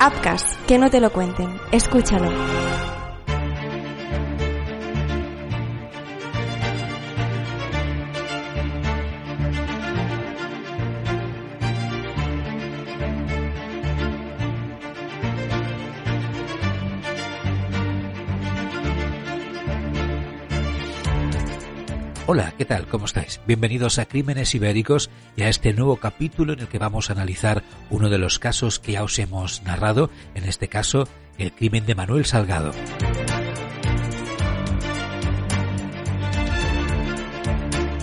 Upcast, que no te lo cuenten. Escúchalo. Hola, ¿qué tal? ¿Cómo estáis? Bienvenidos a Crímenes Ibéricos y a este nuevo capítulo en el que vamos a analizar uno de los casos que ya os hemos narrado, en este caso, el crimen de Manuel Salgado.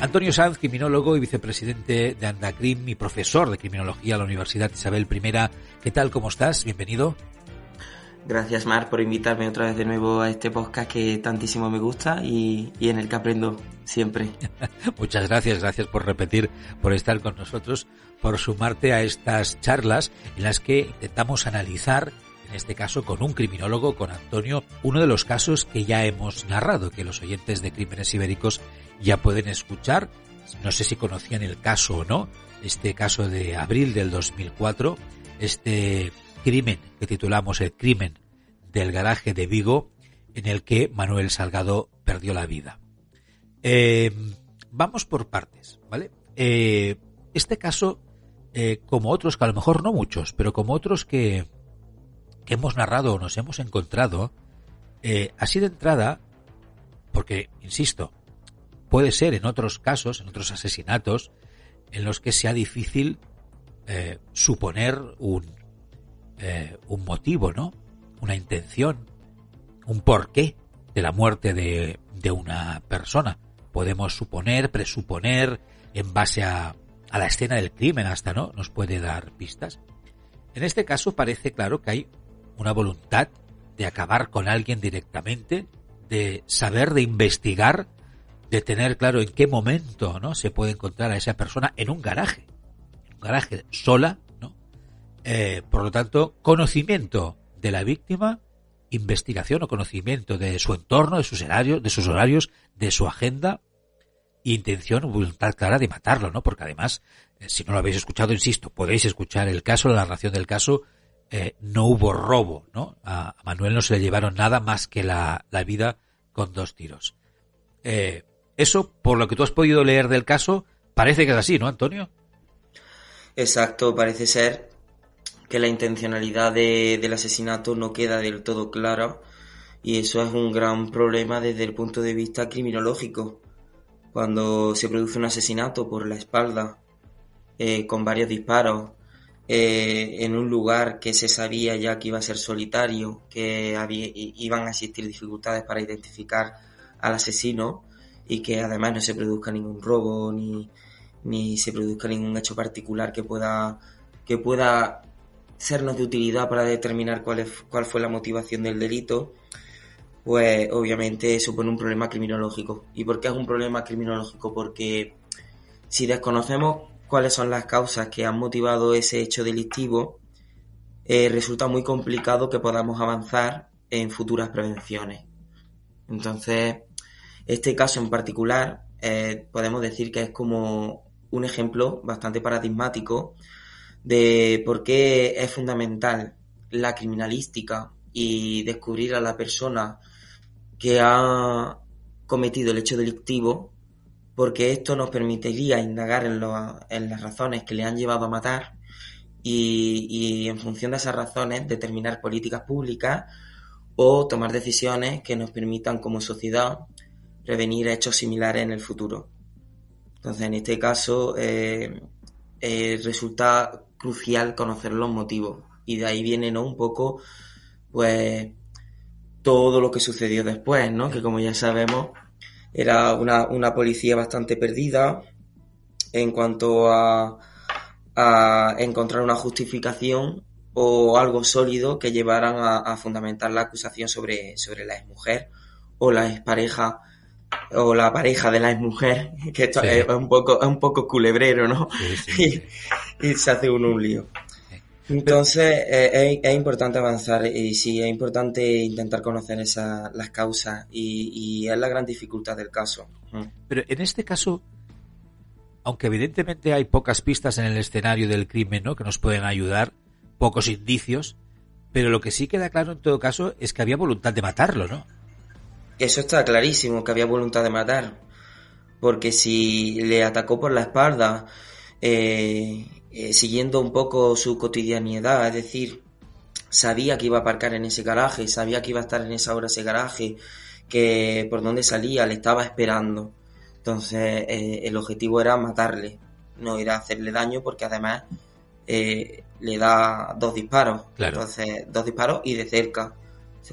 Antonio Sanz, criminólogo y vicepresidente de Andacrim y profesor de criminología a la Universidad Isabel I. ¿Qué tal? ¿Cómo estás? Bienvenido. Gracias, Mar, por invitarme otra vez de nuevo a este podcast que tantísimo me gusta y, en el que aprendo siempre. Muchas gracias, gracias por repetir, por estar con nosotros, por sumarte a estas charlas en las que intentamos analizar, en este caso con un criminólogo, con Antonio, uno de los casos que ya hemos narrado, que los oyentes de Crímenes Ibéricos ya pueden escuchar. No sé si conocían el caso o no, este caso de abril del 2004, este crimen que titulamos El crimen del garaje de Vigo, en el que Manuel Salgado perdió la vida. Eh, vamos por partes, ¿vale? Eh, este caso, eh, como otros, que a lo mejor no muchos, pero como otros que, que hemos narrado o nos hemos encontrado, así de entrada, porque, insisto, puede ser en otros casos, en otros asesinatos, en los que sea difícil suponer un, eh, un motivo, ¿no? Una intención, un porqué de la muerte de, de una persona. Podemos suponer, presuponer, en base a, a la escena del crimen hasta, ¿no? Nos puede dar pistas. En este caso parece claro que hay una voluntad de acabar con alguien directamente, de saber, de investigar, de tener claro en qué momento no se puede encontrar a esa persona en un garaje, en un garaje sola, eh, por lo tanto, conocimiento de la víctima, investigación o conocimiento de su entorno, de sus horarios, de sus horarios, de su agenda, intención o voluntad clara de matarlo, ¿no? Porque además, eh, si no lo habéis escuchado, insisto, podéis escuchar el caso, la narración del caso, eh, no hubo robo, ¿no? A, Manuel no se le llevaron nada más que la, la vida con dos tiros. eso, por lo que tú has podido leer del caso, parece que es así, ¿no, Antonio? Exacto, parece ser que la intencionalidad del asesinato no queda del todo clara y eso es un gran problema desde el punto de vista criminológico. Cuando se produce un asesinato por la espalda, eh, con varios disparos, eh, en un lugar que se sabía ya que iba a ser solitario, que había, iban a existir dificultades para identificar al asesino y que además no se produzca ningún robo ni, ni se produzca ningún hecho particular que pueda, que pueda sernos de utilidad para determinar cuál, es, cuál fue la motivación del delito, pues obviamente supone un problema criminológico. ¿Y por qué es un problema criminológico? Porque si desconocemos cuáles son las causas que han motivado ese hecho delictivo, eh, resulta muy complicado que podamos avanzar en futuras prevenciones. Entonces, este caso en particular eh, podemos decir que es como un ejemplo bastante paradigmático de por qué es fundamental la criminalística y descubrir a la persona que ha cometido el hecho delictivo, porque esto nos permitiría indagar en, en las razones que le han llevado a matar y, y, en función de esas razones determinar políticas públicas o tomar decisiones que nos permitan como sociedad prevenir hechos similares en el futuro. Entonces, en este caso, eh, eh, resulta crucial conocer los motivos. Y de ahí viene, ¿no? Un poco, pues, todo lo que sucedió después, ¿no? Que como ya sabemos, era una, una policía bastante perdida en cuanto a, a encontrar una justificación o algo sólido que llevaran a, fundamentar la acusación sobre, sobre la exmujer o la expareja o la pareja de la exmujer, que esto es un poco, es un poco culebrero, ¿no? y, se hace un, un lío. Entonces eh, es, importante avanzar y sí, es importante intentar conocer esa, las causas y, y, es la gran dificultad del caso. Mm. Pero en este caso, aunque evidentemente hay pocas pistas en el escenario del crimen ¿no? que nos pueden ayudar, pocos indicios, pero lo que sí queda claro en todo caso es que había voluntad de matarlo, ¿no? Eso está clarísimo, que había voluntad de matar. Porque si le atacó por la espalda, eh, eh, siguiendo un poco su cotidianidad, es decir, sabía que iba a aparcar en ese garaje, sabía que iba a estar en esa hora ese garaje, que por donde salía le estaba esperando. Entonces eh, el objetivo era matarle, no era hacerle daño porque además eh, le da dos disparos. Entonces, dos disparos y de cerca.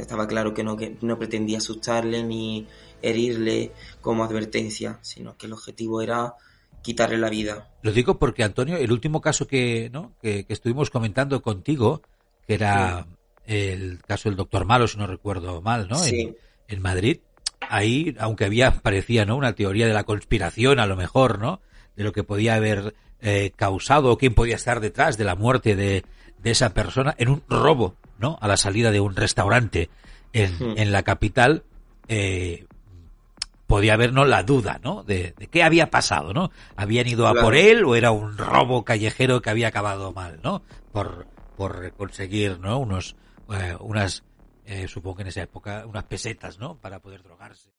Estaba claro que no, que no pretendía asustarle ni herirle como advertencia, sino que el objetivo era quitarle la vida. Lo digo porque, Antonio, el último caso que, ¿no? que, estuvimos comentando contigo, que era el caso del doctor Malo, si no recuerdo mal, ¿no? En, en, Madrid, ahí, aunque había, parecía, ¿no? Una teoría de la conspiración, a lo mejor, ¿no? De lo que podía haber eh, causado o quién podía estar detrás de la muerte de, de, esa persona en un robo, ¿no? A la salida de un restaurante en, hmm. en la capital, eh, podía habernos la duda, ¿no? De, de, qué había pasado, ¿no? ¿Habían ido a por él o era un robo callejero que había acabado mal, ¿no? Por, por conseguir, ¿no? Unos, eh, unas, eh, supongo que en esa época, unas pesetas, ¿no? Para poder drogarse.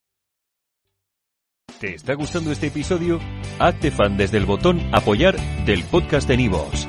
¿Te está gustando este episodio? Hazte fan desde el botón Apoyar del podcast de Nivos.